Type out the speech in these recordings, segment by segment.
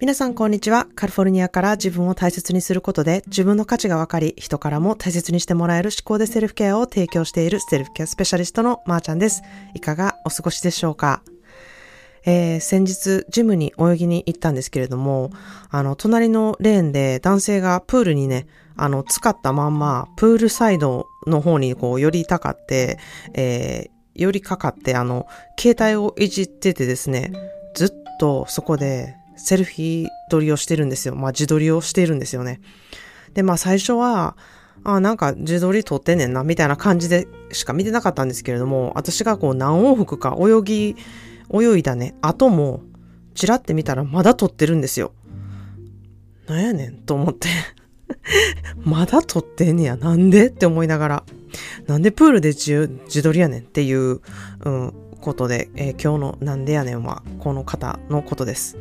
皆さんこんにちは。カリフォルニアから自分を大切にすることで自分の価値が分かり、人からも大切にしてもらえる思考でセルフケアを提供しているセルフケアスペシャリストのまーちゃんです。いかがお過ごしでしょうか？えー、先日、ジムに泳ぎに行ったんですけれども、あの、隣のレーンで男性がプールにね、あの、使ったまんま、プールサイドの方にこう、寄りたかって、えー、寄りかかって、あの、携帯をいじっててですね、ずっとそこでセルフィー撮りをしてるんですよ。まあ自撮りをしているんですよね。で、まあ最初は、あなんか自撮り撮ってんねんな、みたいな感じでしか見てなかったんですけれども、私がこう何往復か泳ぎ、泳いだね、後も、ちらって見たらまだ撮ってるんですよ。なんやねんと思って まだ撮ってんねや。なんで？って思いながら。なんでプールで自撮りやねんっていう、うん、ことで、えー、今日のなんでやねんはこの方のことです。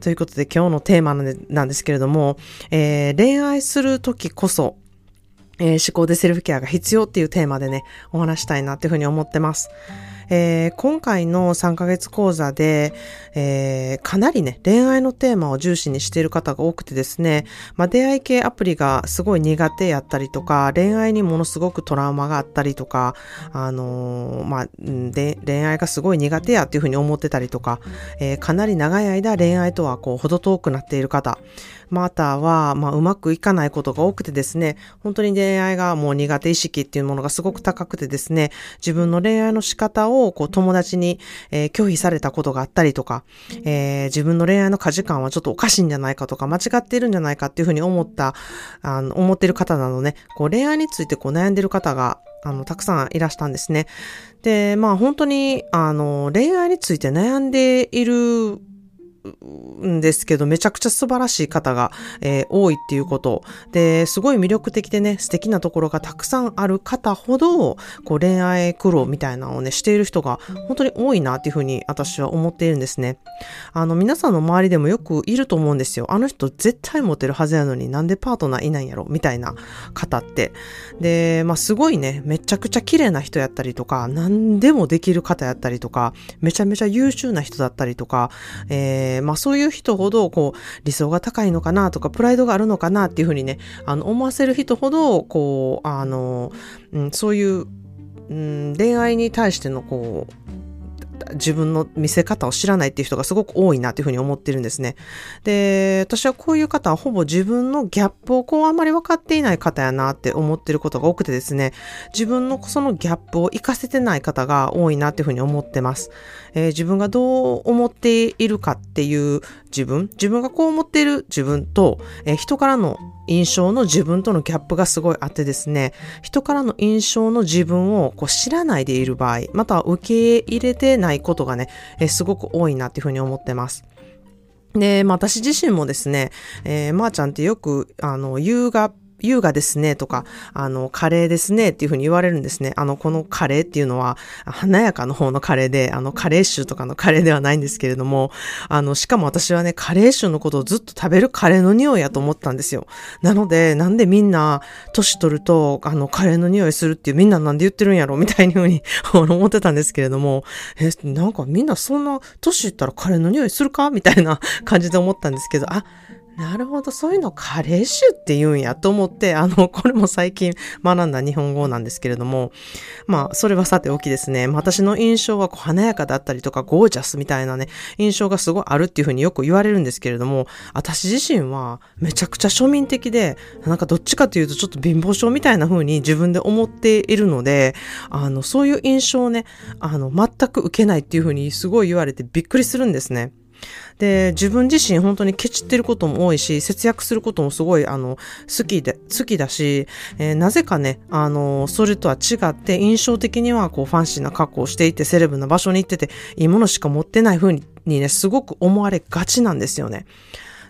ということで今日のテーマなんですけれども、えー、恋愛するときこそ、えー、思考でセルフケアが必要っていうテーマでね、お話したいなっていうふうに思ってます。えー、今回の3ヶ月講座で、えー、かなりね、恋愛のテーマを重視にしている方が多くてですね、まあ、出会い系アプリがすごい苦手やったりとか、恋愛にものすごくトラウマがあったりとか、あのー、まあ、で、恋愛がすごい苦手やっていうふうに思ってたりとか、えー、かなり長い間恋愛とはこう、ほど遠くなっている方、または、まあ、うまくいかないことが多くてですね、本当に恋愛がもう苦手意識っていうものがすごく高くてですね、自分の恋愛の仕方をこう友達に、えー、拒否されたことがあったりとか、えー、自分の恋愛の価値観はちょっとおかしいんじゃないかとか、間違っているんじゃないかっていうふうに思った、あの、思ってる方なのね、こう恋愛についてこう悩んでる方があの、たくさんいらしたんですね。で、まあ本当に、あの、恋愛について悩んでいるんですけど、めちゃくちゃ素晴らしい方が、えー、多いっていうこと。で、すごい魅力的でね、素敵なところがたくさんある方ほど、こう恋愛苦労みたいなのをね、している人が本当に多いなっていうふうに私は思っているんですね。あの、皆さんの周りでもよくいると思うんですよ。あの人絶対モテるはずやのになんでパートナーいないんやろ？みたいな方って。で、まあすごいね、めちゃくちゃ綺麗な人やったりとか、何でもできる方やったりとか、めちゃめちゃ優秀な人だったりとか、えーまあそういう人ほど、こう、理想が高いのかなとか、プライドがあるのかなっていうふうにね、あの、思わせる人ほど、こう、あの、うん、そういう、うん、恋愛に対しての、こう、自分の見せ方を知らないっていう人がすごく多いなっていうふうに思ってるんですね。で、私はこういう方はほぼ自分のギャップをこうあんまり分かっていない方やなって思ってることが多くてですね、自分のそのギャップを活かせてない方が多いなっていうふうに思ってます。えー、自分がどう思っているかっていう自分、自分がこう思っている自分と、えー、人からの印象の自分とのギャップがすごいあってですね、人からの印象の自分をこう知らないでいる場合、または受け入れてないことがね、えー、すごく多いなっていうふうに思ってます。で、まあ、私自身もですね、えー、まー、あ、ちゃんってよく、あの、優雅優雅ですねとか、あの、カレーですねっていうふうに言われるんですね。あの、このカレーっていうのは、華やかの方のカレーで、あの、カレー臭とかのカレーではないんですけれども、あの、しかも私はね、カレー臭のことをずっと食べるカレーの匂いやと思ったんですよ。なので、なんでみんな、年取ると、あの、カレーの匂いするっていう、みんななんで言ってるんやろみたいにふうに 思ってたんですけれども、え、なんかみんなそんな、年いったらカレーの匂いするか？みたいな感じで思ったんですけど、あ、なるほど、そういうのカレー臭って言うんやと思って、あの、これも最近学んだ日本語なんですけれども、まあ、それはさておきですね、私の印象はこう華やかだったりとかゴージャスみたいなね、印象がすごいあるっていうふうによく言われるんですけれども、私自身はめちゃくちゃ庶民的で、なんかどっちかというとちょっと貧乏症みたいな風に自分で思っているので、あの、そういう印象をね、あの、全く受けないっていうふうにすごい言われてびっくりするんですね。で、自分自身本当にケチってることも多いし、節約することもすごい、あの、好きで、好きだし、えー、なぜかね、あの、それとは違って、印象的にはこう、ファンシーな格好をしていて、セレブな場所に行ってて、いいものしか持ってない風にね、すごく思われがちなんですよね。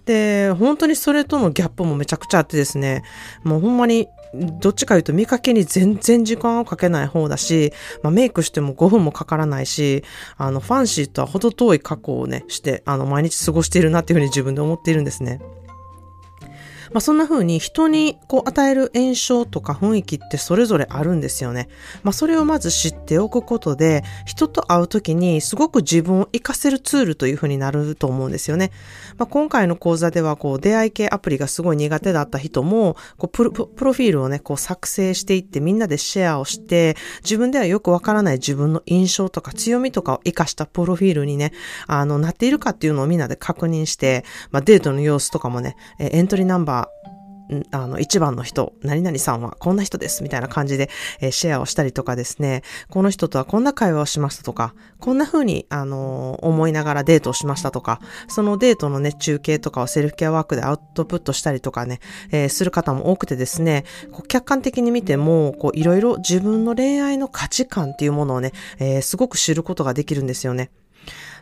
で、本当にそれとのギャップもめちゃくちゃあってですね、もうほんまにどっちか言うと見かけに全然時間をかけない方だし、まあ、メイクしても5分もかからないし、あの、ファンシーとは程遠い過去をね、して、あの、毎日過ごしているなっていうふうに自分で思っているんですね。まあそんな風に人にこう与える印象とか雰囲気ってそれぞれあるんですよね。まあそれをまず知っておくことで、人と会う時にすごく自分を活かせるツールという風になると思うんですよね。まあ今回の講座ではこう出会い系アプリがすごい苦手だった人も、こうプロプロフィールをね、こう作成していってみんなでシェアをして、自分ではよくわからない自分の印象とか強みとかを活かしたプロフィールにね、あの、なっているかっていうのをみんなで確認して、まあデートの様子とかもね、エントリーナンバー、あの、一番の人、何々さんはこんな人です、みたいな感じで、えー、シェアをしたりとかですね、この人とはこんな会話をしましたとか、こんな風に、あのー、思いながらデートをしましたとか、そのデートのね、中継とかをセルフケアワークでアウトプットしたりとかね、えー、する方も多くてですね、こう客観的に見ても、こう、いろいろ自分の恋愛の価値観っていうものをね、え、すごく知ることができるんですよね。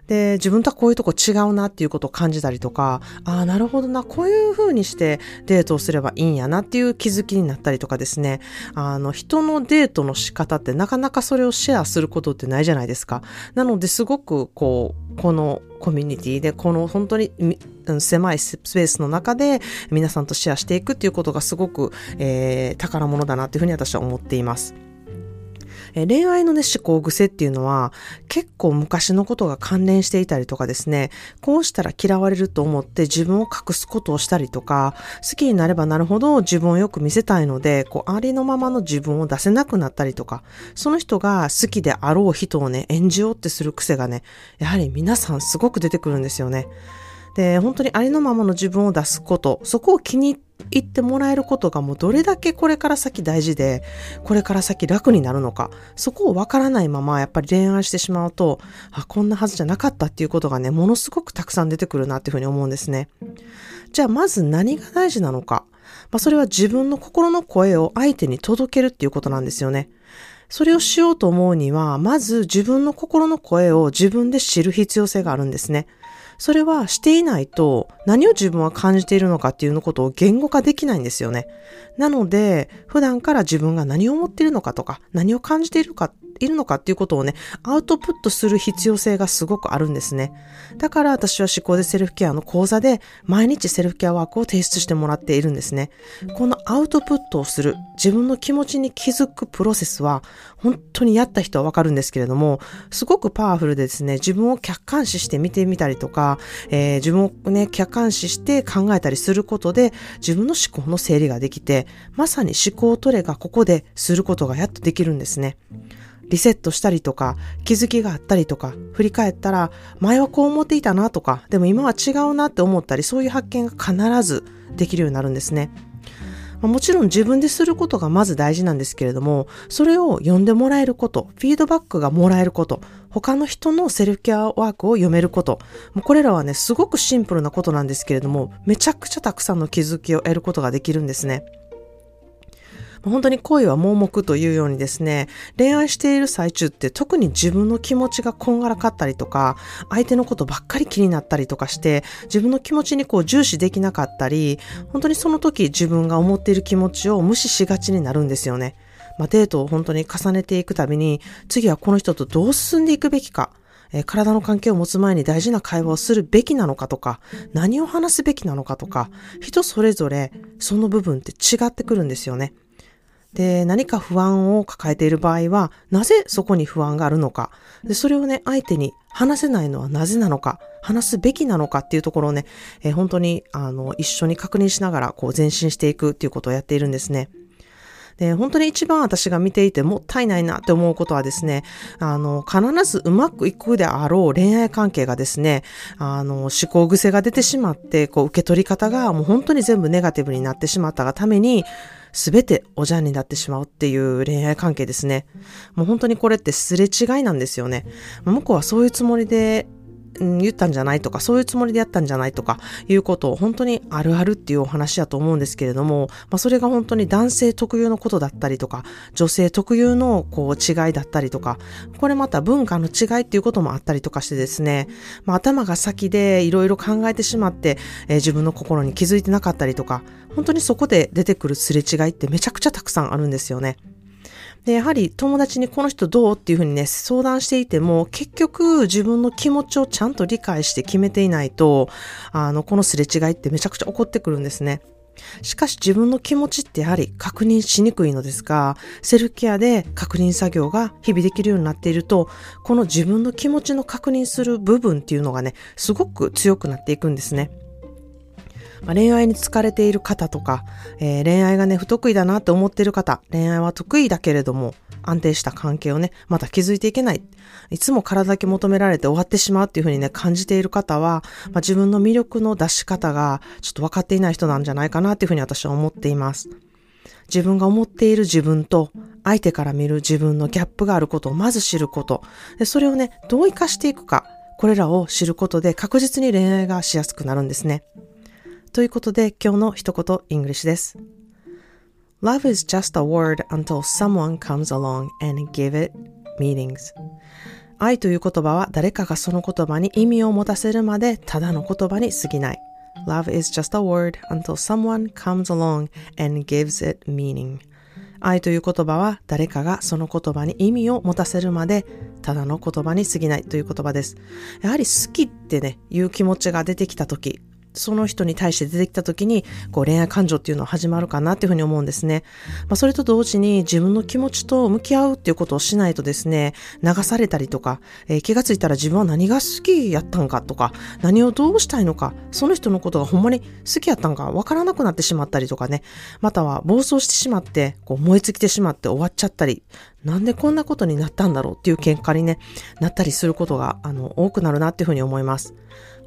で、自分とはこういうとこ違うなっていうことを感じたりとか、ああ、なるほどな、こういう風にしてデートをすればいいんやなっていう気づきになったりとかですね、あの、人のデートの仕方ってなかなかそれをシェアすることってないじゃないですか。なのですごく、こう、このコミュニティで、この本当に狭いスペースの中で皆さんとシェアしていくっていうことがすごく、えー、宝物だなっていうふうに私は思っています。え恋愛のね、思考癖っていうのは結構昔のことが関連していたりとかですね、こうしたら嫌われると思って自分を隠すことをしたりとか、好きになればなるほど自分をよく見せたいので、こう、ありのままの自分を出せなくなったりとか、その人が好きであろう人をね、演じようってする癖がね、やはり皆さんすごく出てくるんですよね。で、本当にありのままの自分を出すこと、そこを気に入ってもらえることがもうどれだけこれから先大事で、これから先楽になるのか、そこをわからないままやっぱり恋愛してしまうと、あ、こんなはずじゃなかったっていうことがね、ものすごくたくさん出てくるなっていうふうに思うんですね。じゃあまず何が大事なのか。まあそれは自分の心の声を相手に届けるっていうことなんですよね。それをしようと思うには、まず自分の心の声を自分で知る必要性があるんですね。それはしていないと何を自分は感じているのかっていうのことを言語化できないんですよね。なので、普段から自分が何を思っているのかとか、何を感じているかいるのかっていうことをね、アウトプットする必要性がすごくあるんですね。だから私は思考でセルフケアの講座で毎日セルフケアワークを提出してもらっているんですね。このアウトプットをする、自分の気持ちに気づくプロセスは本当にやった人はわかるんですけれども、すごくパワフルでですね、自分を客観視して見てみたりとか、えー、自分をね、客観視して考えたりすることで自分の思考の整理ができて、まさに思考トレがここですることがやっとできるんですね。リセットしたりとか、気づきがあったりとか、振り返ったら、前はこう思っていたなとか、でも今は違うなって思ったり、そういう発見が必ずできるようになるんですね。もちろん自分ですることがまず大事なんですけれども、それを読んでもらえること、フィードバックがもらえること、他の人のセルフケアワークを読めること、これらはね、すごくシンプルなことなんですけれども、めちゃくちゃたくさんの気づきを得ることができるんですね。本当に恋は盲目というようにですね、恋愛している最中って特に自分の気持ちがこんがらかったりとか、相手のことばっかり気になったりとかして、自分の気持ちにこう重視できなかったり、本当にその時自分が思っている気持ちを無視しがちになるんですよね。まあ、デートを本当に重ねていくたびに、次はこの人とどう進んでいくべきか、えー、体の関係を持つ前に大事な会話をするべきなのかとか、何を話すべきなのかとか、人それぞれその部分って違ってくるんですよね。で、何か不安を抱えている場合は、なぜそこに不安があるのか。で、それをね、相手に話せないのはなぜなのか、話すべきなのかっていうところをね、えー、本当に、あの、一緒に確認しながら、こう、前進していくっていうことをやっているんですね。で、本当に一番私が見ていてもったいないなって思うことはですね、あの、必ずうまくいくであろう恋愛関係がですね、あの、思考癖が出てしまって、こう、受け取り方がもう本当に全部ネガティブになってしまったがために、すべておじゃんになってしまうっていう恋愛関係ですね。もう本当にこれってすれ違いなんですよね。向こうはそういうつもりで、言ったんじゃないとか、そういうつもりでやったんじゃないとか、いうことを本当にあるあるっていうお話だと思うんですけれども、まあそれが本当に男性特有のことだったりとか、女性特有のこう違いだったりとか、これまた文化の違いっていうこともあったりとかしてですね、まあ頭が先でいろいろ考えてしまって、えー、自分の心に気づいてなかったりとか、本当にそこで出てくるすれ違いってめちゃくちゃたくさんあるんですよね。で、やはり友達にこの人どうっていうふうにね、相談していても、結局自分の気持ちをちゃんと理解して決めていないと、あの、このすれ違いってめちゃくちゃ起こってくるんですね。しかし自分の気持ちってやはり確認しにくいのですが、セルフケアで確認作業が日々できるようになっていると、この自分の気持ちの確認する部分っていうのがね、すごく強くなっていくんですね。まあ、恋愛に疲れている方とか、えー、恋愛がね、不得意だなって思っている方、恋愛は得意だけれども、安定した関係をね、また築いていけない。いつも体だけ求められて終わってしまうっていうふうにね、感じている方は、まあ、自分の魅力の出し方がちょっと分かっていない人なんじゃないかなっていうふうに私は思っています。自分が思っている自分と相手から見る自分のギャップがあることをまず知ること。でそれをね、どう活かしていくか。これらを知ることで確実に恋愛がしやすくなるんですね。ということで今日の一言イングリッシュです。Love is just a word until someone comes along and give it meanings. 愛という言葉は誰かがその言葉に意味を持たせるまでただの言葉に過ぎない。Love is just a word until someone comes along and gives it meaning. 愛という言葉は誰かがその言葉に意味を持たせるまでただの言葉に過ぎないという言葉です。やはり好きってね、いう気持ちが出てきたとき、その人に対して出てきた時に、こう恋愛感情っていうのは始まるかなっていうふうに思うんですね。まあ、それと同時に自分の気持ちと向き合うっていうことをしないとですね、流されたりとか、えー、気がついたら自分は何が好きやったんかとか、何をどうしたいのか、その人のことがほんまに好きやったんかわからなくなってしまったりとかね、または暴走してしまって、こう燃え尽きてしまって終わっちゃったり、なんでこんなことになったんだろうっていう喧嘩にね、なったりすることが、あの、多くなるなっていうふうに思います。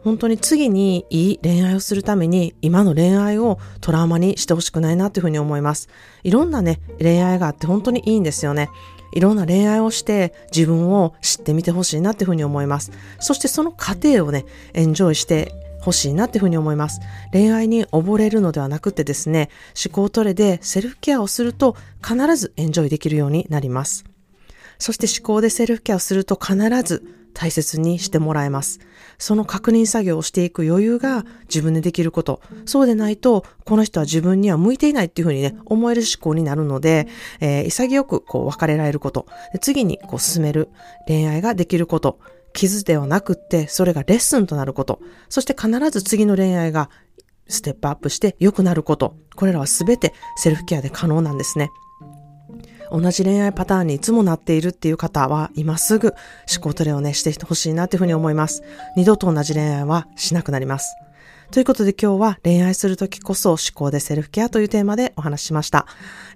本当に次にいい恋愛をするために今の恋愛をトラウマにしてほしくないなというふうに思います。いろんなね、恋愛があって本当にいいんですよね。いろんな恋愛をして自分を知ってみてほしいなっていうふうに思います。そしてその過程をね、エンジョイしてほしいなっていうふうに思います。恋愛に溺れるのではなくてですね、思考トレでセルフケアをすると必ずエンジョイできるようになります。そして思考でセルフケアをすると必ず大切にしてもらえます。その確認作業をしていく余裕が自分でできること。そうでないと、この人は自分には向いていないっていうふうにね、思える思考になるので、えー、潔くこう別れられること。次にこう進める恋愛ができること。傷ではなくって、それがレッスンとなること。そして必ず次の恋愛がステップアップして良くなること。これらは全てセルフケアで可能なんですね。同じ恋愛パターンにいつもなっているっていう方は、今すぐ思考トレをね、してほしいなっていうふうに思います。二度と同じ恋愛はしなくなります。ということで今日は恋愛するときこそ思考でセルフケアというテーマでお話ししました。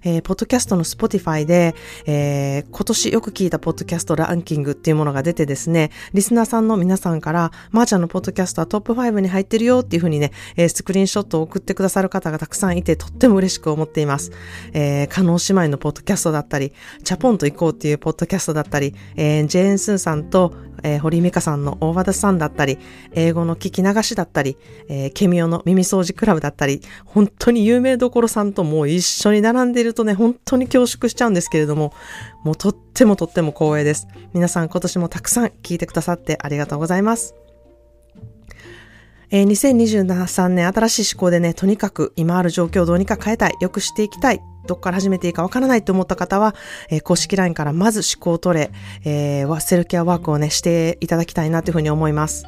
えー、ポッドキャストの Spotify で、えー、今年よく聞いたポッドキャストランキングっていうものが出てですね、リスナーさんの皆さんから、まー、あ、ちゃんのポッドキャストはトップ5に入ってるよっていうふうにね、えー、スクリーンショットを送ってくださる方がたくさんいて、とっても嬉しく思っています。えー、カノ姉妹のポッドキャストだったり、チャポンと行こうっていうポッドキャストだったり、えー、ジェーンスーさんと、えー、堀美香さんの大和田さんだったり、英語の聞き流しだったり、えー、ケミオの耳掃除クラブだったり、本当に有名どころさんともう一緒に並んでいるとね、本当に恐縮しちゃうんですけれども、もうとってもとっても光栄です。皆さん今年もたくさん聞いてくださってありがとうございます。えー、2023年新しい思考でね、とにかく今ある状況をどうにか変えたい、良くしていきたい、どっから始めていいかわからないと思った方は、えー、公式 LINE からまず思考を取れ、えー、セルケアワークをね、していただきたいなというふうに思います。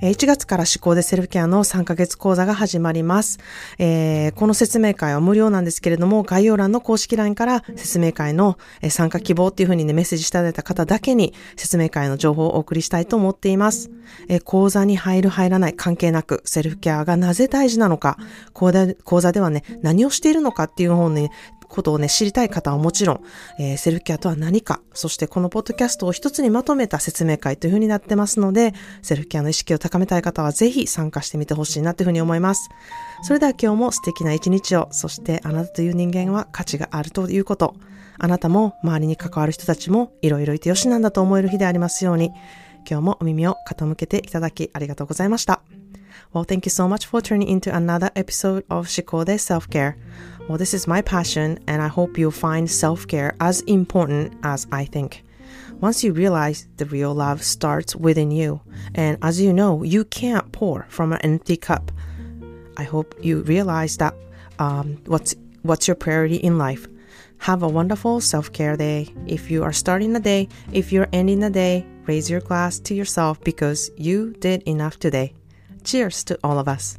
1月から思考でセルフケアの3ヶ月講座が始まります。えー、この説明会は無料なんですけれども、概要欄の公式 LINE から説明会の参加希望っていうふうにね、メッセージいただいた方だけに説明会の情報をお送りしたいと思っています。えー、講座に入る入らない関係なく、セルフケアがなぜ大事なのか、講座ではね、何をしているのかっていう方にことをね、知りたい方はもちろん、えー、セルフケアとは何か、そしてこのポッドキャストを一つにまとめた説明会というふうになってますので、セルフケアの意識を高めたい方はぜひ参加してみてほしいなというふうに思います。それでは今日も素敵な一日を、そしてあなたという人間は価値があるということ、あなたも周りに関わる人たちもいろいろいてよしなんだと思える日でありますように、今日もお耳を傾けていただきありがとうございました。Well, thank you so much for tuning into another episode of Shikode Self-Care. Well, this is my passion, and I hope you'll find self care as important as I think. Once you realize the real love starts within you, and as you know, you can't pour from an empty cup. I hope you realize that um, what's what's your priority in life. Have a wonderful self care day. If you are starting the day, if you're ending the day, raise your glass to yourself because you did enough today. Cheers to all of us.